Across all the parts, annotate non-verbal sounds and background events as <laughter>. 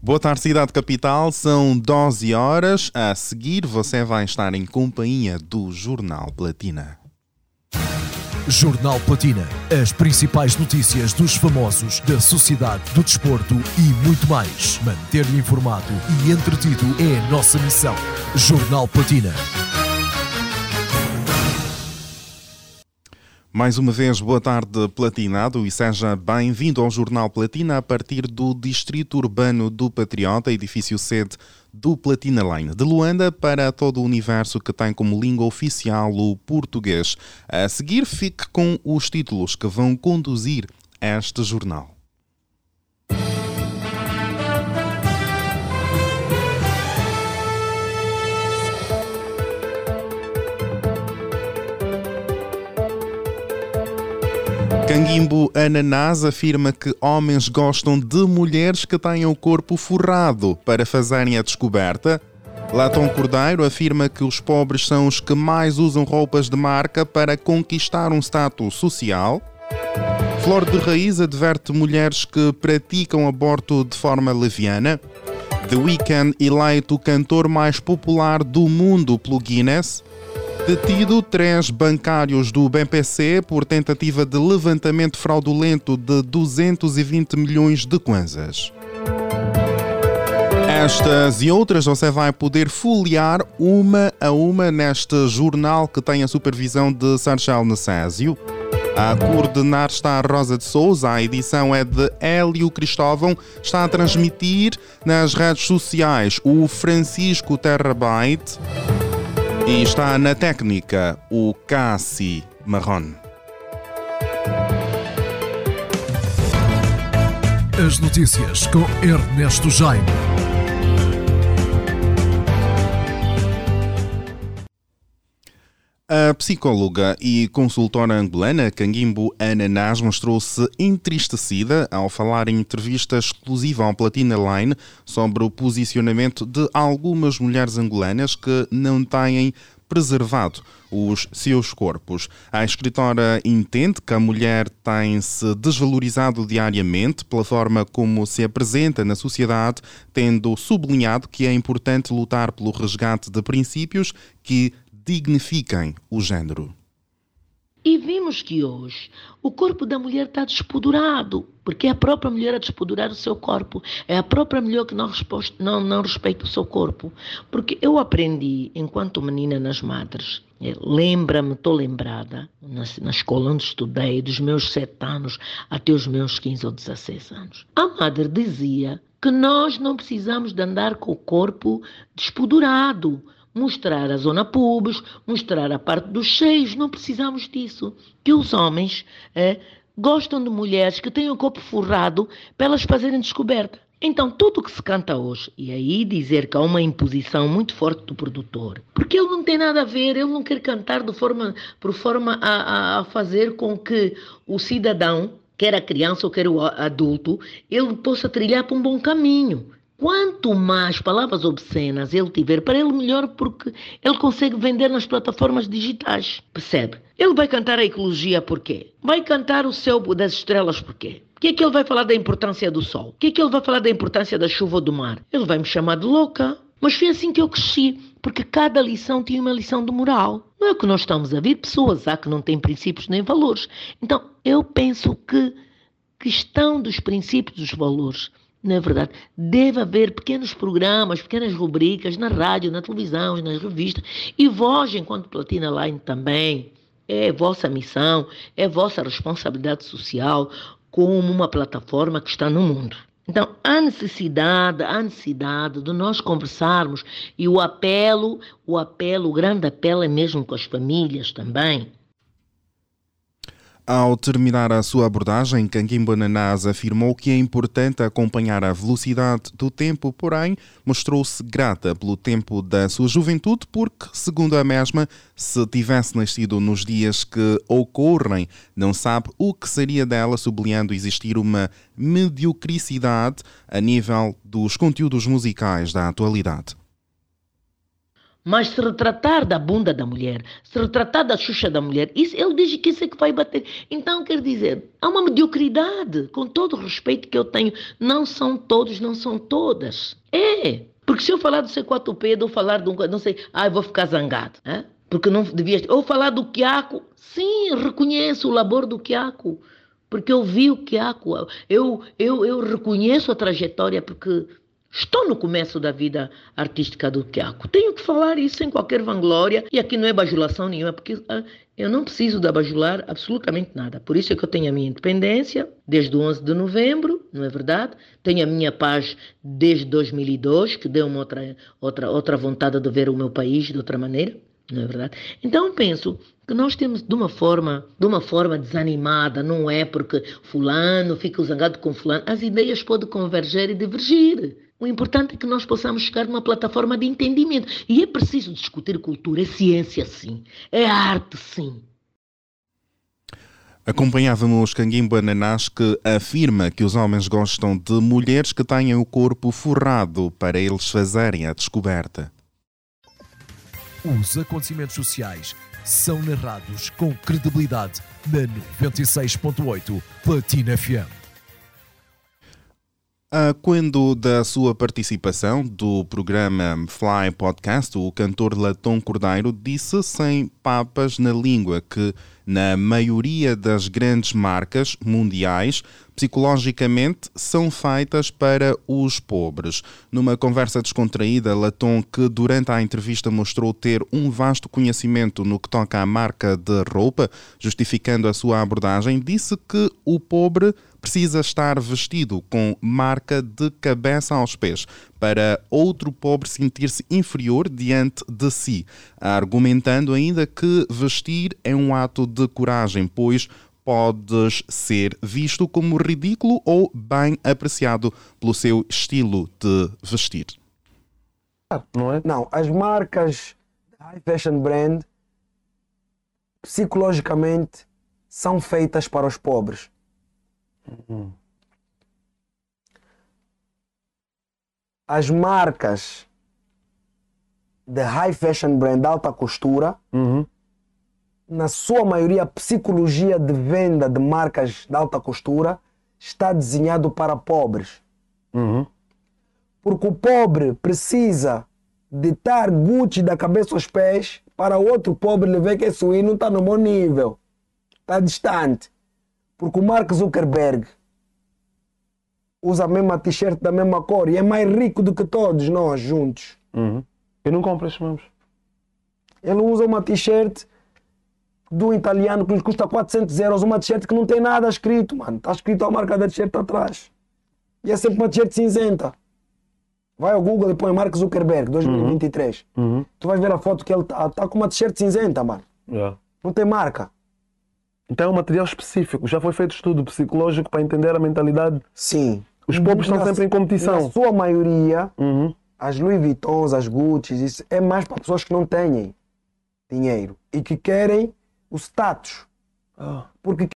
Boa tarde, Cidade Capital. São 12 horas. A seguir, você vai estar em companhia do Jornal Platina. Jornal Platina. As principais notícias dos famosos, da sociedade, do desporto e muito mais. Manter-lhe informado e entretido é a nossa missão. Jornal Platina. Mais uma vez, boa tarde, Platinado, e seja bem-vindo ao Jornal Platina a partir do Distrito Urbano do Patriota, edifício sede do Platina Line, de Luanda para todo o universo que tem como língua oficial o português. A seguir, fique com os títulos que vão conduzir este jornal. Canguimbo Ananás afirma que homens gostam de mulheres que tenham o corpo forrado para fazerem a descoberta. Latão Cordeiro afirma que os pobres são os que mais usam roupas de marca para conquistar um status social. Flor de Raiz adverte mulheres que praticam aborto de forma leviana. The Weeknd eleito o cantor mais popular do mundo pelo Guinness. Detido três bancários do BPC por tentativa de levantamento fraudulento de 220 milhões de kwanzas. Estas e outras você vai poder folhear uma a uma neste jornal que tem a supervisão de Sarchel Necésio. A coordenar está a Rosa de Souza, a edição é de Hélio Cristóvão, está a transmitir nas redes sociais o Francisco Terrabyte. E está na técnica o Cassi Marron. As notícias com Ernesto Jaime. A psicóloga e consultora angolana Canguimbo Ananás mostrou-se entristecida ao falar em entrevista exclusiva ao Platina Line sobre o posicionamento de algumas mulheres angolanas que não têm preservado os seus corpos. A escritora entende que a mulher tem-se desvalorizado diariamente pela forma como se apresenta na sociedade, tendo sublinhado que é importante lutar pelo resgate de princípios que dignifiquem o género. E vimos que hoje o corpo da mulher está despodurado, porque é a própria mulher a despodurar o seu corpo, é a própria mulher que não, não, não respeita o seu corpo. Porque eu aprendi, enquanto menina nas madres, é, lembra-me, estou lembrada, na, na, escola onde estudei, dos meus sete anos até os meus 15 ou 16 anos. A madre dizia que nós não precisamos de andar com o corpo despodurado mostrar a zona pubis, mostrar a parte dos cheios, não precisamos disso. Que os homens é, gostam de mulheres que têm o corpo forrado para elas fazerem descoberta. Então, tudo o que se canta hoje, e aí dizer que há uma imposição muito forte do produtor, porque ele não tem nada a ver, ele não quer cantar de forma, por forma a, a, a fazer com que o cidadão, quer a criança ou quer o adulto, ele possa trilhar para um bom caminho. Quanto mais palavras obscenas ele tiver, para ele melhor, porque ele consegue vender nas plataformas digitais. Percebe? Ele vai cantar a ecologia por quê? Vai cantar o céu das estrelas por quê? O que é que ele vai falar da importância do sol? O que é que ele vai falar da importância da chuva ou do mar? Ele vai me chamar de louca. Mas foi assim que eu cresci, porque cada lição tinha uma lição de moral. Não é que nós estamos a ver pessoas há que não têm princípios nem valores. Então, eu penso que questão dos princípios dos valores não é verdade? Deve haver pequenos programas, pequenas rubricas na rádio, na televisão, nas revistas. E vós, enquanto Platina Line, também. É vossa missão, é vossa responsabilidade social como uma plataforma que está no mundo. Então, há necessidade, há necessidade de nós conversarmos e o apelo, o apelo, o grande apelo é mesmo com as famílias também, ao terminar a sua abordagem, Canguimbo Ananás afirmou que é importante acompanhar a velocidade do tempo, porém mostrou-se grata pelo tempo da sua juventude, porque, segundo a mesma, se tivesse nascido nos dias que ocorrem, não sabe o que seria dela, sublinhando existir uma mediocricidade a nível dos conteúdos musicais da atualidade. Mas se retratar da bunda da mulher, se retratar da xuxa da mulher, isso, ele diz que isso é que vai bater. Então, quer dizer, há uma mediocridade, com todo o respeito que eu tenho. Não são todos, não são todas. É. Porque se eu falar do C4P, ou falar de um. Não sei, ah, vou ficar zangado. Hein? Porque não devia. Ou falar do Quiaco. Sim, reconheço o labor do Quiaco. Porque eu vi o Quiaco. Eu, eu, eu reconheço a trajetória, porque Estou no começo da vida artística do Quiaco. Tenho que falar isso sem qualquer vanglória. E aqui não é bajulação nenhuma, porque ah, eu não preciso da bajular absolutamente nada. Por isso é que eu tenho a minha independência desde o 11 de novembro, não é verdade? Tenho a minha paz desde 2002, que deu uma outra, outra, outra vontade de ver o meu país de outra maneira, não é verdade? Então penso que nós temos de uma forma, de uma forma desanimada, não é porque fulano fica zangado com fulano, as ideias podem converger e divergir. O importante é que nós possamos chegar numa plataforma de entendimento. E é preciso discutir cultura, é ciência sim, é arte sim. Acompanhávamos Canguimbo Ananás que afirma que os homens gostam de mulheres que tenham o corpo forrado para eles fazerem a descoberta. Os acontecimentos sociais são narrados com credibilidade na 96.8 Platina FM. Uh, quando da sua participação do programa Fly Podcast, o cantor Latom Cordeiro disse sem papas na língua que, na maioria das grandes marcas mundiais, psicologicamente são feitas para os pobres. Numa conversa descontraída, Latom, que durante a entrevista mostrou ter um vasto conhecimento no que toca à marca de roupa, justificando a sua abordagem, disse que o pobre precisa estar vestido com marca de cabeça aos pés para outro pobre sentir-se inferior diante de si, argumentando ainda que vestir é um ato de coragem, pois podes ser visto como ridículo ou bem apreciado pelo seu estilo de vestir. Não é? Não, as marcas high fashion brand psicologicamente são feitas para os pobres. Uhum. As marcas de high fashion brand alta costura, uhum. Na sua maioria, a psicologia de venda de marcas de alta costura está desenhado para pobres. Uhum. Porque o pobre precisa de estar Gucci da cabeça aos pés para outro pobre lhe ver que esse não está no bom nível. Está distante. Porque o Mark Zuckerberg usa a mesma t-shirt da mesma cor e é mais rico do que todos nós juntos. Uhum. Eu não compro esses mesmos. Ele usa uma t-shirt do italiano que lhe custa 400 euros, uma t-shirt que não tem nada escrito, mano. Está escrito a marca da t-shirt atrás. E é sempre uma t-shirt cinzenta. Vai ao Google e põe Mark Zuckerberg 2023. Uhum. Uhum. Tu vais ver a foto que ele está tá com uma t-shirt cinzenta, mano. Yeah. Não tem marca. Então é um material específico. Já foi feito estudo psicológico para entender a mentalidade. Sim. Os pobres estão sempre em competição. Na sua maioria, uhum. as Louis Vuittons, as Gucci, isso é mais para pessoas que não têm dinheiro e que querem o status. Oh. Porque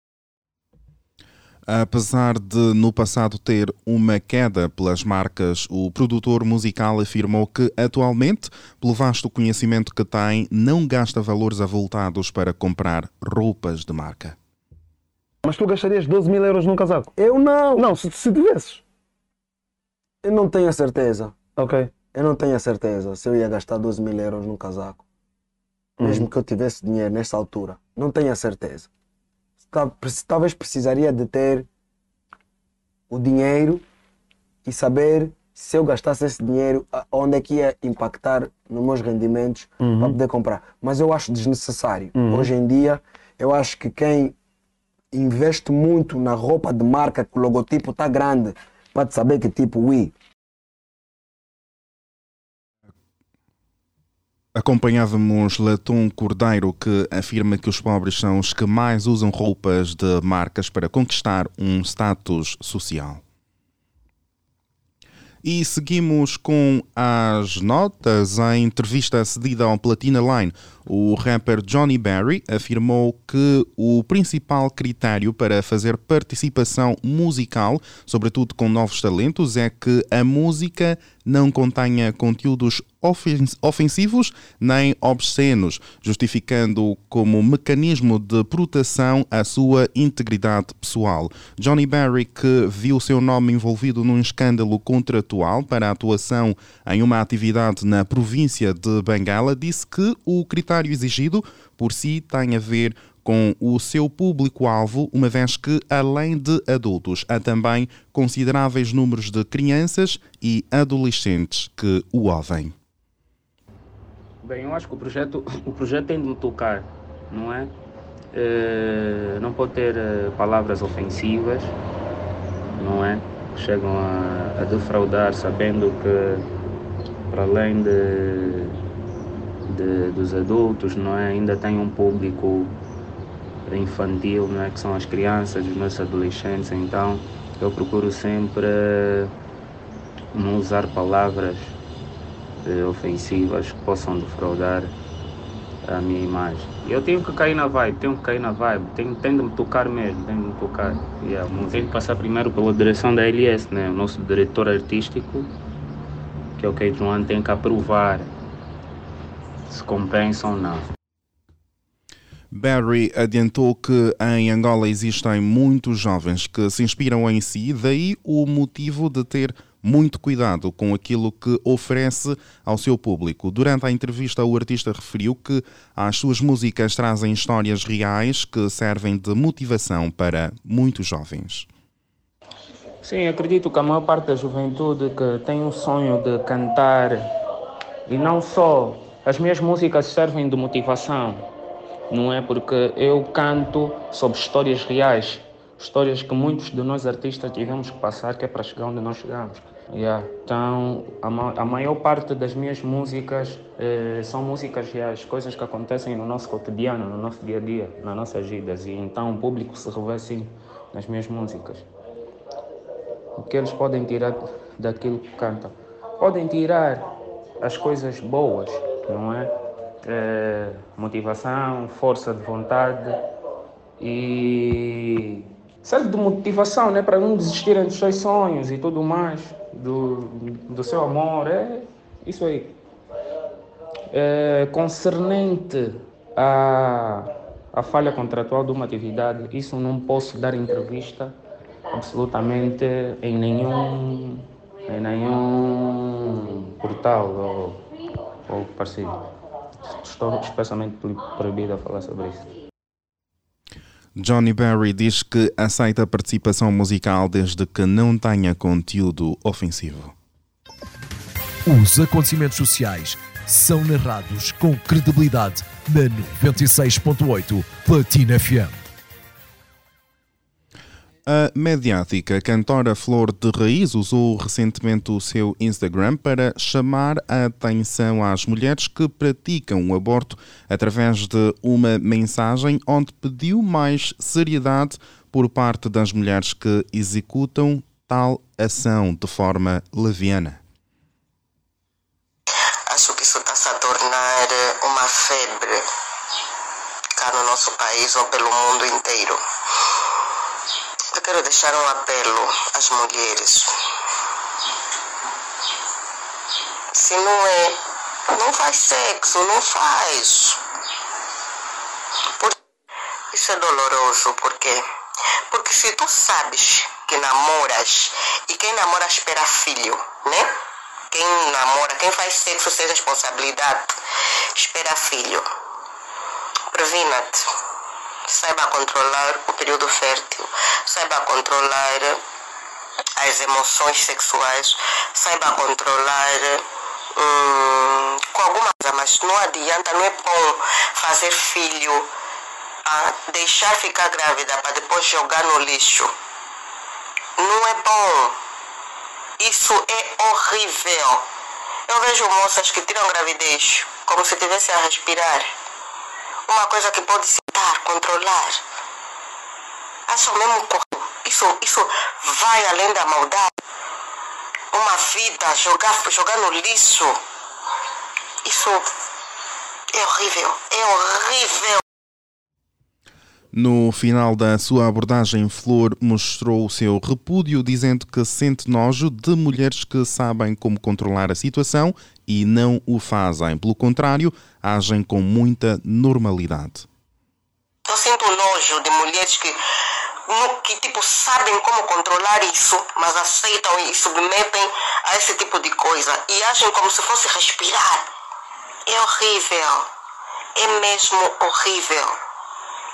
Apesar de no passado ter uma queda pelas marcas, o produtor musical afirmou que atualmente, pelo vasto conhecimento que tem, não gasta valores avultados para comprar roupas de marca. Mas tu gastarias 12 mil euros num casaco? Eu não! Não, se, se tivesses. Eu não tenho a certeza. Ok. Eu não tenho a certeza se eu ia gastar 12 mil euros num casaco. Mesmo uhum. que eu tivesse dinheiro nesta altura. Não tenho a certeza talvez precisaria de ter o dinheiro e saber se eu gastasse esse dinheiro, onde é que ia impactar nos meus rendimentos uhum. para poder comprar. Mas eu acho desnecessário. Uhum. Hoje em dia, eu acho que quem investe muito na roupa de marca, que o logotipo está grande, pode saber que tipo, ui, Acompanhávamos Latom Cordeiro, que afirma que os pobres são os que mais usam roupas de marcas para conquistar um status social. E seguimos com as notas. Em entrevista cedida ao Platina Line, o rapper Johnny Berry afirmou que o principal critério para fazer participação musical, sobretudo com novos talentos, é que a música não contenha conteúdos ofensivos nem obscenos, justificando como mecanismo de proteção a sua integridade pessoal. Johnny Barry, que viu seu nome envolvido num escândalo contratual para a atuação em uma atividade na província de Bengala, disse que o critério exigido por si tem a ver com o seu público-alvo, uma vez que, além de adultos, há também consideráveis números de crianças e adolescentes que o ouvem. Bem, eu acho que o projeto, <laughs> o projeto tem de me tocar, não é? é não pode ter eh, palavras ofensivas, não é? Que chegam a, a defraudar, sabendo que, para além de, de, dos adultos, não é? Ainda tem um público infantil, não é? que são as crianças, os nossos adolescentes, então eu procuro sempre não usar palavras eh, ofensivas que possam defraudar a minha imagem. Eu tenho que cair na vibe, tenho que cair na vibe, tenho, tenho de me tocar mesmo, tenho de me tocar. Yeah, tenho que passar primeiro pela direção da LS, né? o nosso diretor artístico, que é o One, tem que aprovar se compensa ou não. Barry adiantou que em Angola existem muitos jovens que se inspiram em si, daí o motivo de ter muito cuidado com aquilo que oferece ao seu público. Durante a entrevista, o artista referiu que as suas músicas trazem histórias reais que servem de motivação para muitos jovens. Sim, acredito que a maior parte da juventude que tem o sonho de cantar e não só as minhas músicas servem de motivação não é? Porque eu canto sobre histórias reais, histórias que muitos de nós artistas tivemos que passar, que é para chegar onde nós chegamos. Yeah. Então, a, ma a, maior parte das minhas músicas eh, são músicas reais, coisas que acontecem no nosso cotidiano, no nosso dia a dia, nas nossas vidas. E então o público se revê assim nas minhas músicas. O que eles podem tirar daquilo que cantam? Podem tirar as coisas boas, não é? é, motivação, força de vontade e serve de motivação né, para não desistirem dos seus sonhos e tudo mais, do, do seu amor, é isso aí. É, concernente à, à falha contratual de uma atividade, isso não posso dar entrevista absolutamente em nenhum, em nenhum portal ou, ou parceiro estou expressamente proibido a falar sobre isso. Johnny Barry diz que aceita a participação musical desde que não tenha conteúdo ofensivo. Os acontecimentos sociais são narrados com credibilidade na 96.8 Platina FM. A mediática cantora Flor de Raiz usou recentemente o seu Instagram para chamar a atenção às mulheres que praticam o aborto através de uma mensagem onde pediu mais seriedade por parte das mulheres que executam tal ação de forma leviana. Acho que isso está-se a tornar uma febre cá no nosso país ou pelo mundo inteiro eu quero deixar um apelo às mulheres. Se não é, não faz sexo, não faz. Isso é doloroso, por quê? Porque se tu sabes que namoras e quem namora espera filho, né? Quem namora, quem faz sexo sem responsabilidade, espera filho. Previna-te saiba controlar o período fértil, saiba controlar as emoções sexuais, saiba controlar hum, com alguma coisa, mas não adianta, não é bom fazer filho, ah, deixar ficar grávida para depois jogar no lixo. Não é bom. Isso é horrível. Eu vejo moças que tiram gravidez como se estivessem a respirar. Uma coisa que pode citar, controlar. Acha mesmo corpo. Isso, isso vai além da maldade. Uma vida, jogar, jogar no lixo. Isso é horrível. É horrível. No final da sua abordagem, Flor mostrou o seu repúdio, dizendo que sente nojo de mulheres que sabem como controlar a situação e não o fazem. Pelo contrário, agem com muita normalidade. Eu sinto nojo de mulheres que, que tipo, sabem como controlar isso, mas aceitam e submetem a esse tipo de coisa e agem como se fosse respirar. É horrível. É mesmo horrível.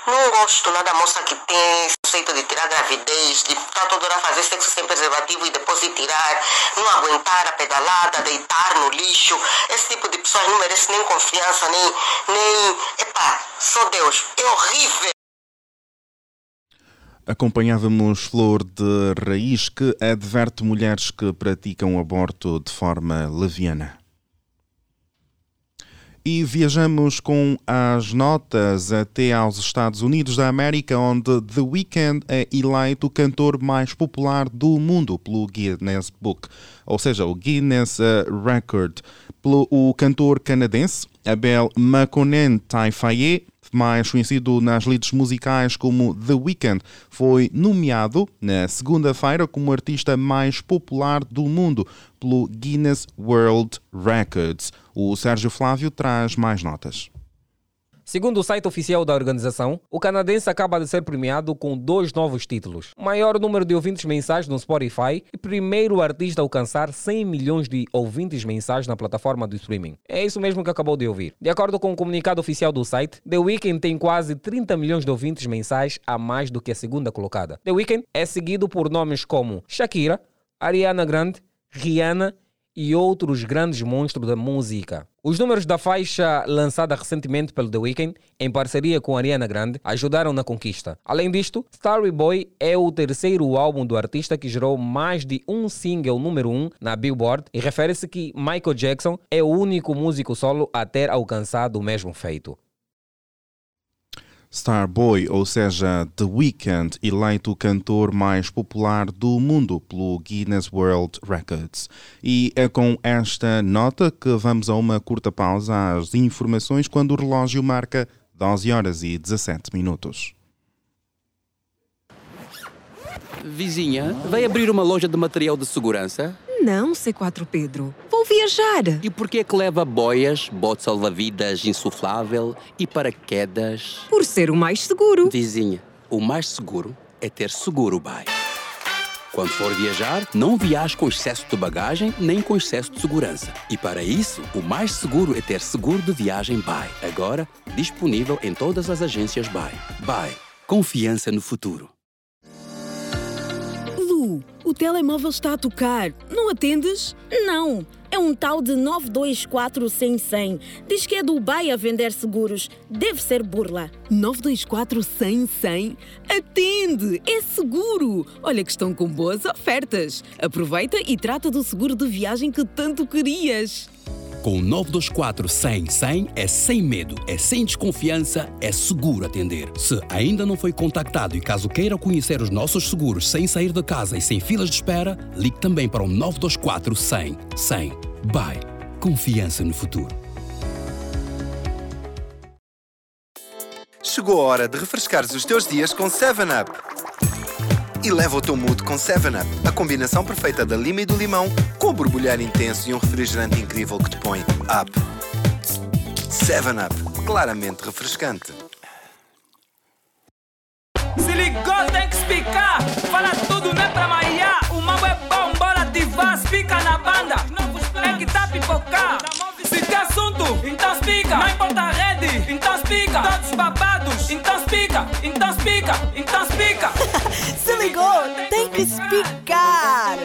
Não gosto nada da moça que tem conceito de tirar gravidez, de estar toda hora fazer sexo sem preservativo e depois de tirar, não aguentar a pedalada, deitar no lixo. Esse tipo de pessoas não merece nem confiança, nem. nem. Epá, só Deus. É horrível. Acompanhávamos Flor de Raiz, que adverte mulheres que praticam aborto de forma leviana. E viajamos com as notas até aos Estados Unidos da América, onde The Weeknd é eleito o cantor mais popular do mundo pelo Guinness Book, ou seja, o Guinness eh, Record. Pelo, o cantor canadense Abel Makonnen Taifaye mais conhecido nas leads musicais como The Weeknd, foi nomeado na segunda-feira como artista mais popular do mundo pelo Guinness World Records. O Sérgio Flávio traz mais notas. Segundo o site oficial da organização, o canadense acaba de ser premiado com dois novos títulos: maior número de ouvintes mensais no Spotify e primeiro artista a alcançar 100 milhões de ouvintes mensais na plataforma do streaming. É isso mesmo que acabou de ouvir. De acordo com o comunicado oficial do site, The Weeknd tem quase 30 milhões de ouvintes mensais a mais do que a segunda colocada. The Weeknd é seguido por nomes como Shakira, Ariana Grande, Rihanna e outros grandes monstros da música. Os números da faixa lançada recentemente pelo The Weeknd, em parceria com Ariana Grande, ajudaram na conquista. Além disto, Starry Boy é o terceiro álbum do artista que gerou mais de um single número 1 um na Billboard e refere-se que Michael Jackson é o único músico solo a ter alcançado o mesmo feito. Starboy, ou seja, The Weeknd, eleito o cantor mais popular do mundo pelo Guinness World Records. E é com esta nota que vamos a uma curta pausa às informações quando o relógio marca 12 horas e 17 minutos. Vizinha, vai abrir uma loja de material de segurança? Não, C4 Pedro. Vou viajar. E por que é que leva boias, bote salva-vidas insuflável e paraquedas? Por ser o mais seguro. Vizinha, o mais seguro é ter seguro BAE. Quando for viajar, não viaje com excesso de bagagem nem com excesso de segurança. E para isso, o mais seguro é ter seguro de viagem BAE. Agora, disponível em todas as agências BAE. BAE. Confiança no futuro. O telemóvel está a tocar. Não atendes? Não. É um tal de 924 100 100. Diz que é Dubai a vender seguros. Deve ser burla. 924 100 100? Atende! É seguro! Olha que estão com boas ofertas. Aproveita e trata do seguro de viagem que tanto querias. Com 924 100 100 é sem medo, é sem desconfiança, é seguro atender. Se ainda não foi contactado e caso queira conhecer os nossos seguros sem sair de casa e sem filas de espera, ligue também para o 924 100 100. Bye. Confiança no futuro. Chegou a hora de refrescares os teus dias com 7-Up e leva o teu mood com 7-Up, a combinação perfeita da lima e do limão, com o borbulhar intenso e um refrigerante incrível que te põe up. 7-Up, claramente refrescante. Se ligou, tem que explicar. Fala tudo, não é pra maiar. O mambo é bom, bora ativar, pica na banda. É que tá pipocar. Se tem assunto, então explica. Não importa a rede, então explica. Todos babados. Explica, então explica. <laughs> Se ligou, tem que explicar.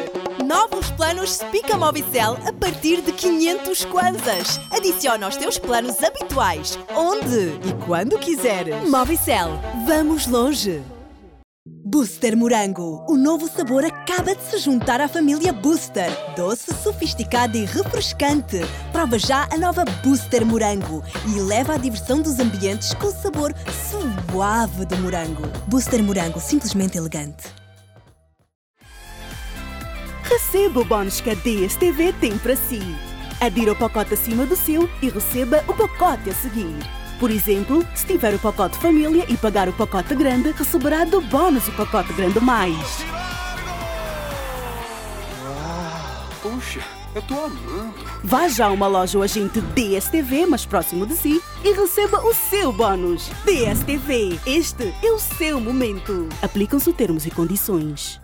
Novos planos Spica Mobicel a partir de 500 kwanzas. Adiciona aos teus planos habituais, onde e quando quiseres. Mobicel, vamos longe. Booster Morango. O novo sabor acaba de se juntar à família Booster. Doce, sofisticado e refrescante. Prova já a nova Booster Morango e leva a diversão dos ambientes com o sabor suave do morango. Booster Morango, simplesmente elegante. Receba o bónus que a DSTV tem para si. Adira o pacote acima do seu e receba o pacote a seguir. Por exemplo, se tiver o pacote família e pagar o pacote grande, receberá do bônus o pacote grande mais. Puxa, eu tô amando. Vá já a uma loja ou agente DSTV mais próximo de si e receba o seu bônus. DSTV, este é o seu momento. Aplicam-se termos e condições.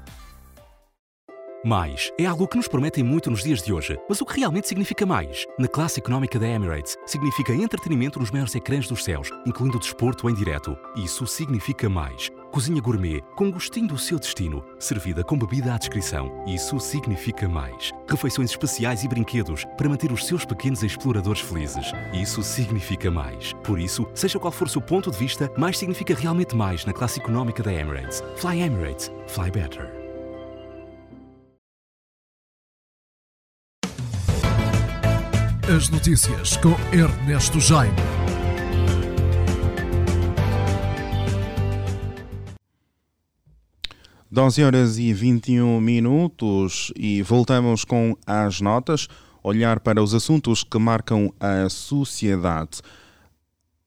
Mais é algo que nos prometem muito nos dias de hoje, mas o que realmente significa mais? Na classe económica da Emirates, significa entretenimento nos maiores ecrãs dos céus, incluindo desporto em direto. Isso significa mais. Cozinha gourmet, com gostinho do seu destino, servida com bebida à descrição. Isso significa mais. Refeições especiais e brinquedos para manter os seus pequenos exploradores felizes. Isso significa mais. Por isso, seja qual for o seu ponto de vista, mais significa realmente mais na classe económica da Emirates. Fly Emirates. Fly better. As notícias com Ernesto Jaime. Doze horas e 21 minutos e voltamos com as notas, olhar para os assuntos que marcam a sociedade.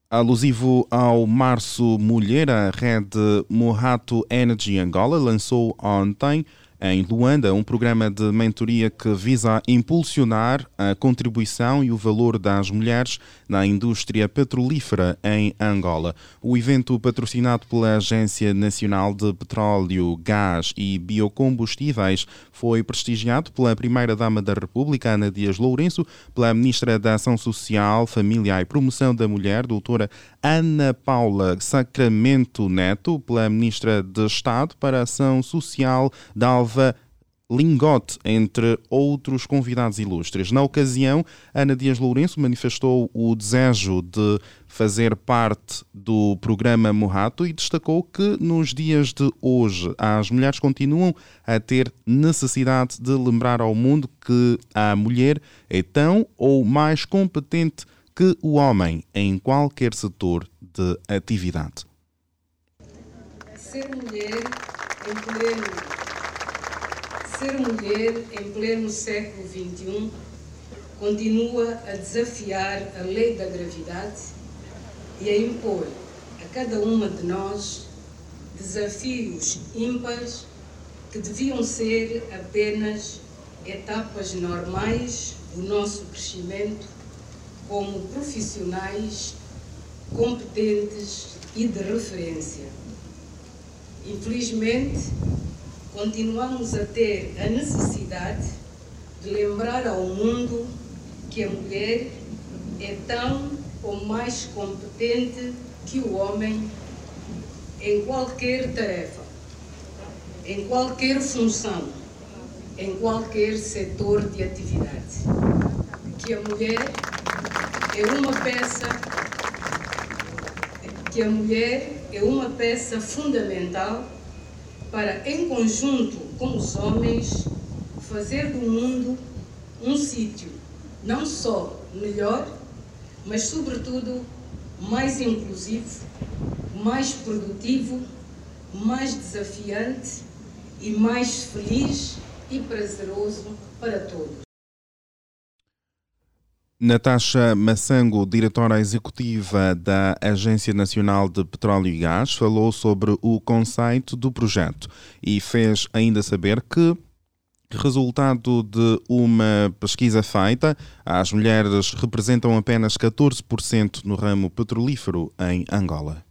Alusivo ao Março Mulher, a rede Mohato Energy Angola lançou ontem em Luanda, um programa de mentoria que visa impulsionar a contribuição e o valor das mulheres na indústria petrolífera em Angola. O evento, patrocinado pela Agência Nacional de Petróleo, Gás e Biocombustíveis, foi prestigiado pela Primeira-Dama da República, Ana Dias Lourenço, pela Ministra da Ação Social, Família e Promoção da Mulher, doutora Ana Paula Sacramento Neto, pela Ministra de Estado para a Ação Social, Dalva Lingote, entre outros convidados ilustres. Na ocasião, Ana Dias Lourenço manifestou o desejo de fazer parte do programa Morato e destacou que nos dias de hoje as mulheres continuam a ter necessidade de lembrar ao mundo que a mulher é tão ou mais competente que o homem em qualquer setor de atividade. Ser mulher em pleno ser mulher em pleno século XXI continua a desafiar a lei da gravidade e a impor a cada uma de nós desafios ímpares que deviam ser apenas etapas normais do nosso crescimento como profissionais competentes e de referência. Infelizmente, continuamos a ter a necessidade de lembrar ao mundo que a mulher é tão ou mais competente que o homem em qualquer tarefa, em qualquer função, em qualquer setor de atividade. Que a mulher é uma peça que a mulher é uma peça fundamental para, em conjunto com os homens, fazer do mundo um sítio não só melhor, mas, sobretudo, mais inclusivo, mais produtivo, mais desafiante e mais feliz e prazeroso para todos. Natasha Massango, diretora executiva da Agência Nacional de Petróleo e Gás, falou sobre o conceito do projeto e fez ainda saber que, resultado de uma pesquisa feita, as mulheres representam apenas 14% no ramo petrolífero em Angola.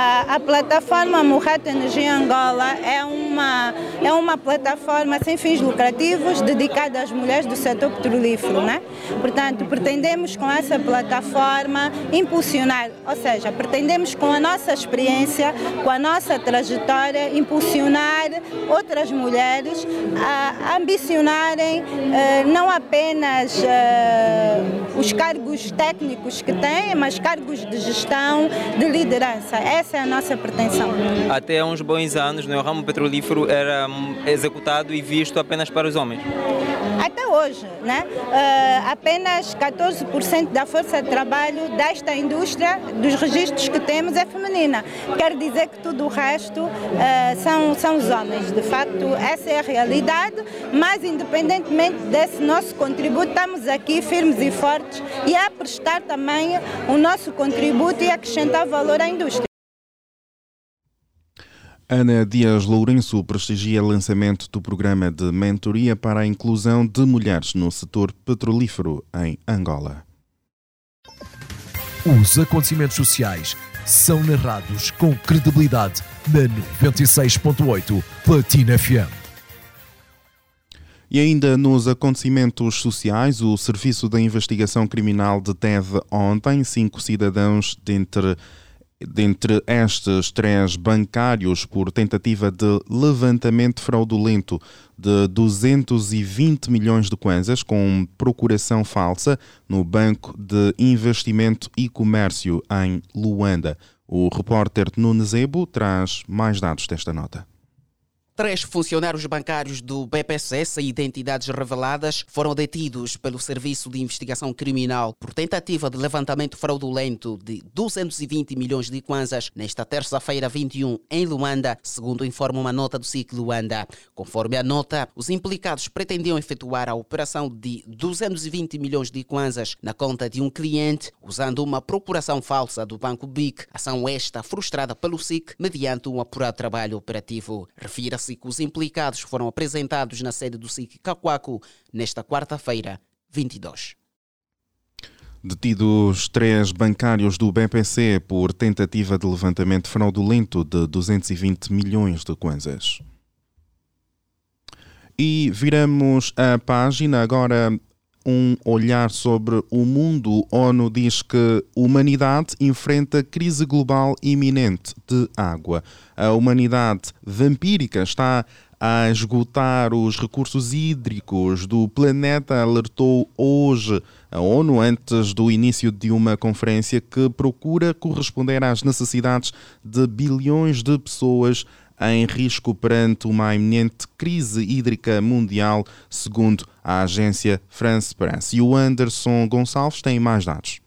A, a, plataforma Murrata Energia Angola é uma, é uma plataforma sem fins lucrativos dedicada às mulheres do setor petrolífero. Né? Portanto, pretendemos com essa plataforma impulsionar, ou seja, pretendemos com a nossa experiência, com a nossa trajetória, impulsionar outras mulheres a ambicionarem eh, não apenas eh, os cargos técnicos que têm, mas cargos de gestão, de liderança. Essa é a nossa pretensão. Até há uns bons anos, né, o ramo petrolífero era executado e visto apenas para os homens. Até hoje hoje, né, uh, apenas 14% da força de trabalho desta indústria, dos registros que temos, é feminina. Quer dizer que tudo o resto uh, são, são os homens. De facto, essa é a realidade, mas independentemente desse nosso contributo, estamos aqui firmes e fortes e a prestar também o nosso contributo e acrescentar valor à indústria. Ana Dias Lourenço prestigia lançamento do programa de mentoria para a inclusão de mulheres no setor petrolífero em Angola. Os acontecimentos sociais são narrados com credibilidade na 96.8 Platina FM. E ainda nos acontecimentos sociais, o Serviço da Investigação Criminal deteve ontem cinco cidadãos dentre dentre estes três bancários por tentativa de levantamento fraudulento de 220 milhões de kwanzas com procuração falsa no Banco de Investimento e Comércio em Luanda. O repórter Nunes Ebo traz mais dados desta nota. Três funcionários bancários do BPCS e identidades reveladas foram detidos pelo Serviço de Investigação Criminal por tentativa de levantamento fraudulento de 220 milhões de kwanzas nesta terça-feira 21 em Luanda, segundo informa uma nota do SIC Luanda. Conforme a nota, os implicados pretendiam efetuar a operação de 220 milhões de kwanzas na conta de um cliente usando uma procuração falsa do Banco BIC. Ação esta frustrada pelo SIC mediante um apurado trabalho operativo. Refira-se que os implicados foram apresentados na sede do SIC Cacuaco nesta quarta-feira, 22. Detidos três bancários do BPC por tentativa de levantamento fraudulento de 220 milhões de kwanzas. E viramos a página agora um olhar sobre o mundo. ONU diz que a humanidade enfrenta crise global iminente de água. A humanidade vampírica está a esgotar os recursos hídricos do planeta, alertou hoje a ONU antes do início de uma conferência que procura corresponder às necessidades de bilhões de pessoas em risco perante uma iminente crise hídrica mundial, segundo a agência France Press. E o Anderson Gonçalves tem mais dados.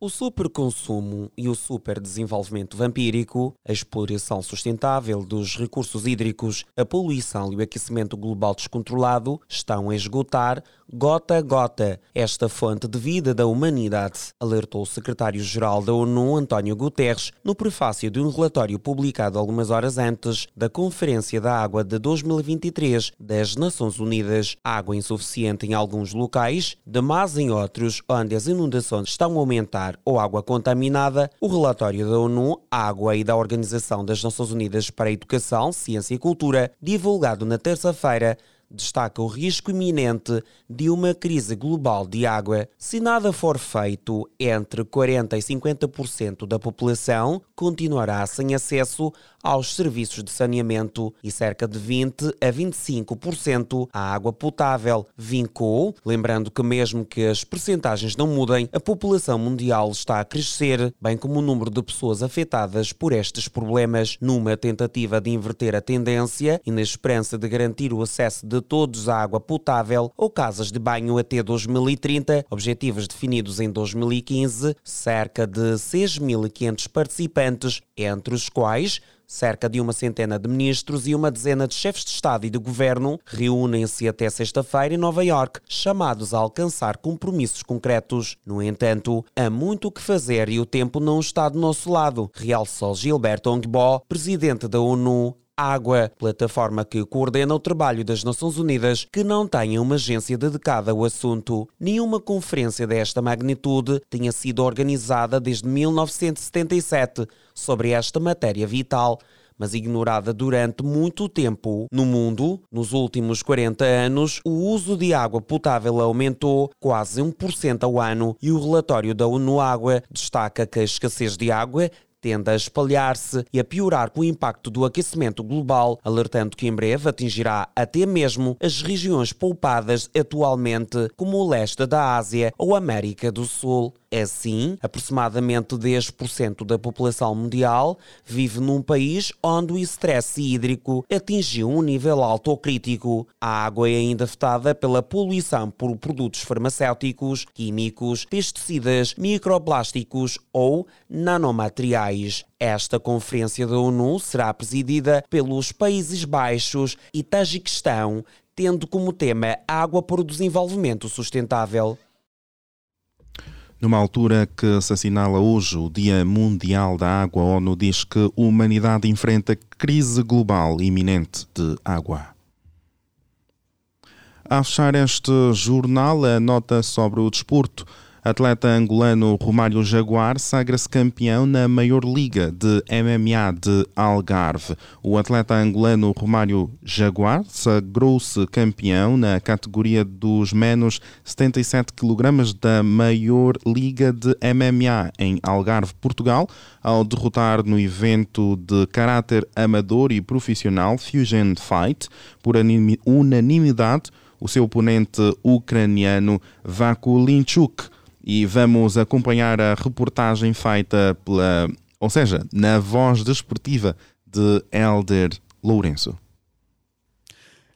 O superconsumo e o superdesenvolvimento vampírico, a exploração sustentável dos recursos hídricos, a poluição e o aquecimento global descontrolado estão a esgotar gota a gota esta fonte de vida da humanidade, alertou o secretário-geral da ONU, António Guterres, no prefácio de um relatório publicado algumas horas antes da Conferência da Água de 2023 das Nações Unidas. Água insuficiente em alguns locais, demais em outros, onde as inundações estão a aumentar ou água contaminada, o relatório da ONU, Água e da Organização das Nações Unidas para a Educação, Ciência e Cultura, divulgado na terça-feira, destaca o risco iminente de uma crise global de água. Se nada for feito, entre 40% e 50% da população continuará sem acesso aos serviços de saneamento e cerca de 20 a 25% à água potável. Vincou, lembrando que mesmo que as percentagens não mudem, a população mundial está a crescer, bem como o número de pessoas afetadas por estes problemas, numa tentativa de inverter a tendência e na esperança de garantir o acesso de todos à água potável ou casas de banho até 2030, objetivos definidos em 2015, cerca de 6.500 participantes, entre os quais Cerca de uma centena de ministros e uma dezena de chefes de Estado e de governo reúnem-se até sexta-feira em Nova York, chamados a alcançar compromissos concretos. No entanto, há muito o que fazer e o tempo não está do nosso lado, realçou Gilberto Ongbo, presidente da ONU Água, plataforma que coordena o trabalho das Nações Unidas, que não tem uma agência dedicada ao assunto. Nenhuma conferência desta magnitude tinha sido organizada desde 1977 sobre esta matéria vital mas ignorada durante muito tempo. No mundo, nos últimos 40 anos, o uso de água potável aumentou quase 1% ao ano e o relatório da ONU Água destaca que a escassez de água tende a espalhar-se e a piorar com o impacto do aquecimento global, alertando que em breve atingirá até mesmo as regiões poupadas atualmente, como o leste da Ásia ou América do Sul. Assim, aproximadamente 10% da população mundial vive num país onde o estresse hídrico atingiu um nível alto ou crítico. A água é ainda afetada pela poluição por produtos farmacêuticos, químicos, pesticidas, microplásticos ou nanomateriais. Esta conferência da ONU será presidida pelos Países Baixos e Tajiquistão, tendo como tema água para o desenvolvimento sustentável. Numa altura que se assinala hoje o Dia Mundial da Água, a ONU diz que a humanidade enfrenta crise global iminente de água. A fechar este jornal, a nota sobre o desporto. Atleta angolano Romário Jaguar sagra-se campeão na maior liga de MMA de Algarve. O atleta angolano Romário Jaguar sagrou-se campeão na categoria dos menos 77 kg da maior liga de MMA em Algarve, Portugal, ao derrotar no evento de caráter amador e profissional Fusion Fight por unanimidade o seu oponente ucraniano Vakulinchuk e vamos acompanhar a reportagem feita pela, ou seja, na voz desportiva de Elder Lourenço.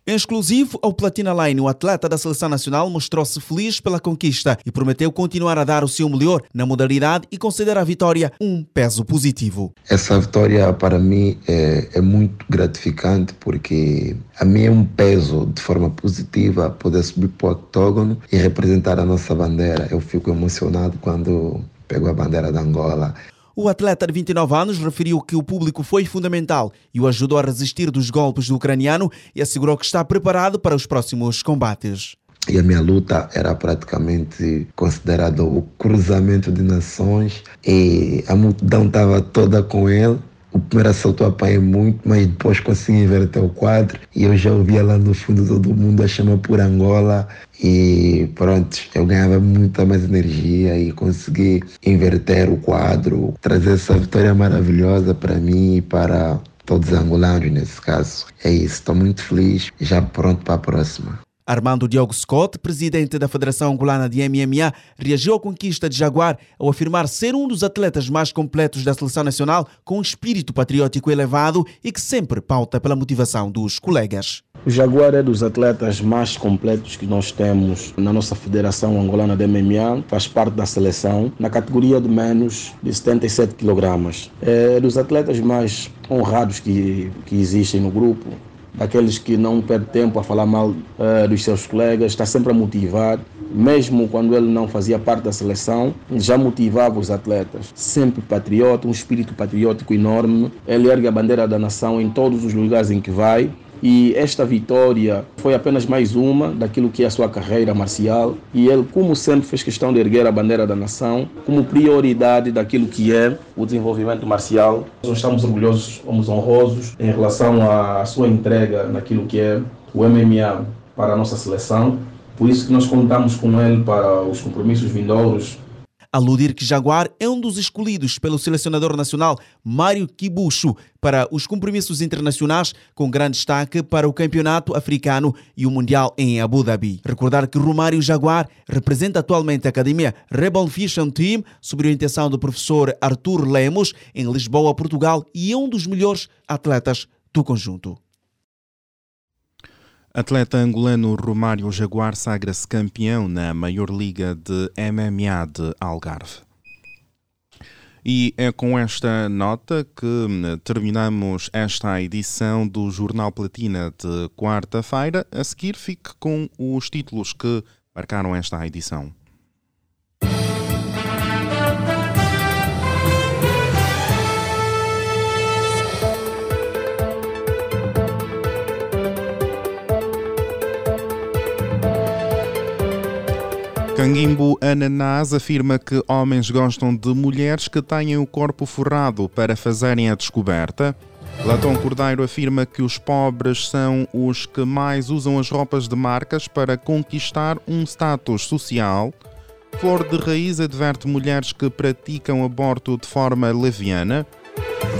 Em exclusivo ao Platina Line, o atleta da seleção nacional mostrou-se feliz pela conquista e prometeu continuar a dar o seu melhor na modalidade e considera a vitória um peso positivo. Essa vitória para mim é, é muito gratificante porque a mim é um peso de forma positiva poder subir para o octógono e representar a nossa bandeira. Eu fico emocionado quando pego a bandeira da Angola. O atleta de 29 anos referiu que o público foi fundamental e o ajudou a resistir dos golpes do ucraniano e assegurou que está preparado para os próximos combates. E a minha luta era praticamente considerada o cruzamento de nações e a multidão estava toda com ele. O primeiro assalto eu apanhei muito, mas depois consegui inverter o quadro e eu já ouvia lá no fundo todo mundo a chamar por Angola e pronto, eu ganhava muita mais energia e consegui inverter o quadro, trazer essa vitória maravilhosa para mim e para todos os angolanos nesse caso. É isso, estou muito feliz já pronto para a próxima. Armando Diogo Scott, presidente da Federação Angolana de MMA, reagiu à conquista de Jaguar ao afirmar ser um dos atletas mais completos da seleção nacional com um espírito patriótico elevado e que sempre pauta pela motivação dos colegas. O Jaguar é dos atletas mais completos que nós temos na nossa Federação Angolana de MMA, faz parte da seleção, na categoria de menos de 77 kg. É dos atletas mais honrados que, que existem no grupo, daqueles que não perde tempo a falar mal uh, dos seus colegas, está sempre a motivar. Mesmo quando ele não fazia parte da seleção, já motivava os atletas. Sempre patriota, um espírito patriótico enorme. Ele ergue a bandeira da nação em todos os lugares em que vai. E esta vitória foi apenas mais uma daquilo que é a sua carreira marcial. E ele, como sempre, fez questão de erguer a bandeira da nação como prioridade daquilo que é o desenvolvimento marcial. Nós estamos orgulhosos, somos honrosos em relação à sua entrega naquilo que é o MMA para a nossa seleção. Por isso que nós contamos com ele para os compromissos vindouros aludir que Jaguar é um dos escolhidos pelo selecionador nacional Mário Kibucho para os compromissos internacionais, com grande destaque para o Campeonato Africano e o Mundial em Abu Dhabi. Recordar que Romário Jaguar representa atualmente a Academia Rebel Vision Team, sob a orientação do professor Arthur Lemos, em Lisboa, Portugal, e é um dos melhores atletas do conjunto. Atleta angolano Romário Jaguar sagra-se campeão na maior liga de MMA de Algarve. E é com esta nota que terminamos esta edição do Jornal Platina de quarta-feira. A seguir, fique com os títulos que marcaram esta edição. Canguimbo Ananás afirma que homens gostam de mulheres que tenham o corpo forrado para fazerem a descoberta. Latão Cordeiro afirma que os pobres são os que mais usam as roupas de marcas para conquistar um status social. Flor de Raiz adverte mulheres que praticam aborto de forma leviana.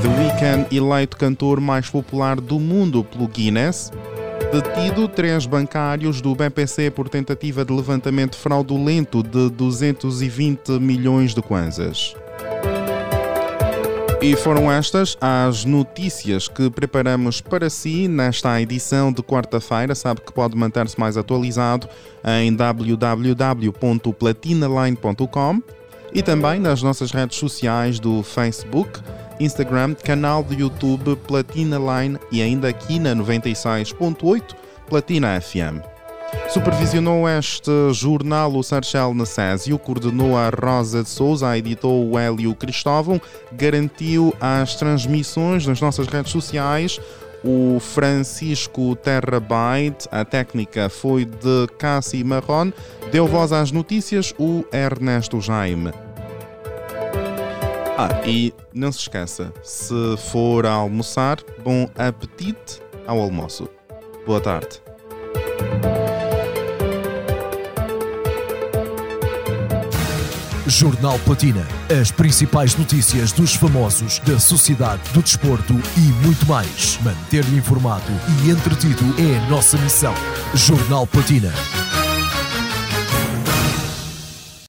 The Weeknd, eleito cantor mais popular do mundo pelo Guinness. Detido três bancários do BPC por tentativa de levantamento fraudulento de 220 milhões de kwanzas. E foram estas as notícias que preparamos para si nesta edição de quarta-feira. Sabe que pode manter-se mais atualizado em www.platinaline.com e também nas nossas redes sociais do Facebook, Instagram, canal do YouTube Platina Line e ainda aqui na 96.8 Platina FM. Supervisionou este jornal o Sarchel Necésio, coordenou a Rosa de Souza, editou o Hélio Cristóvão, garantiu as transmissões nas nossas redes sociais o Francisco Terrabyte, a técnica foi de Cassi Marron, deu voz às notícias o Ernesto Jaime. Ah, e não se esqueça, se for a almoçar, bom apetite ao almoço. Boa tarde. Jornal Platina. As principais notícias dos famosos, da sociedade, do desporto e muito mais. Manter-lhe informado e entretido é a nossa missão. Jornal Platina.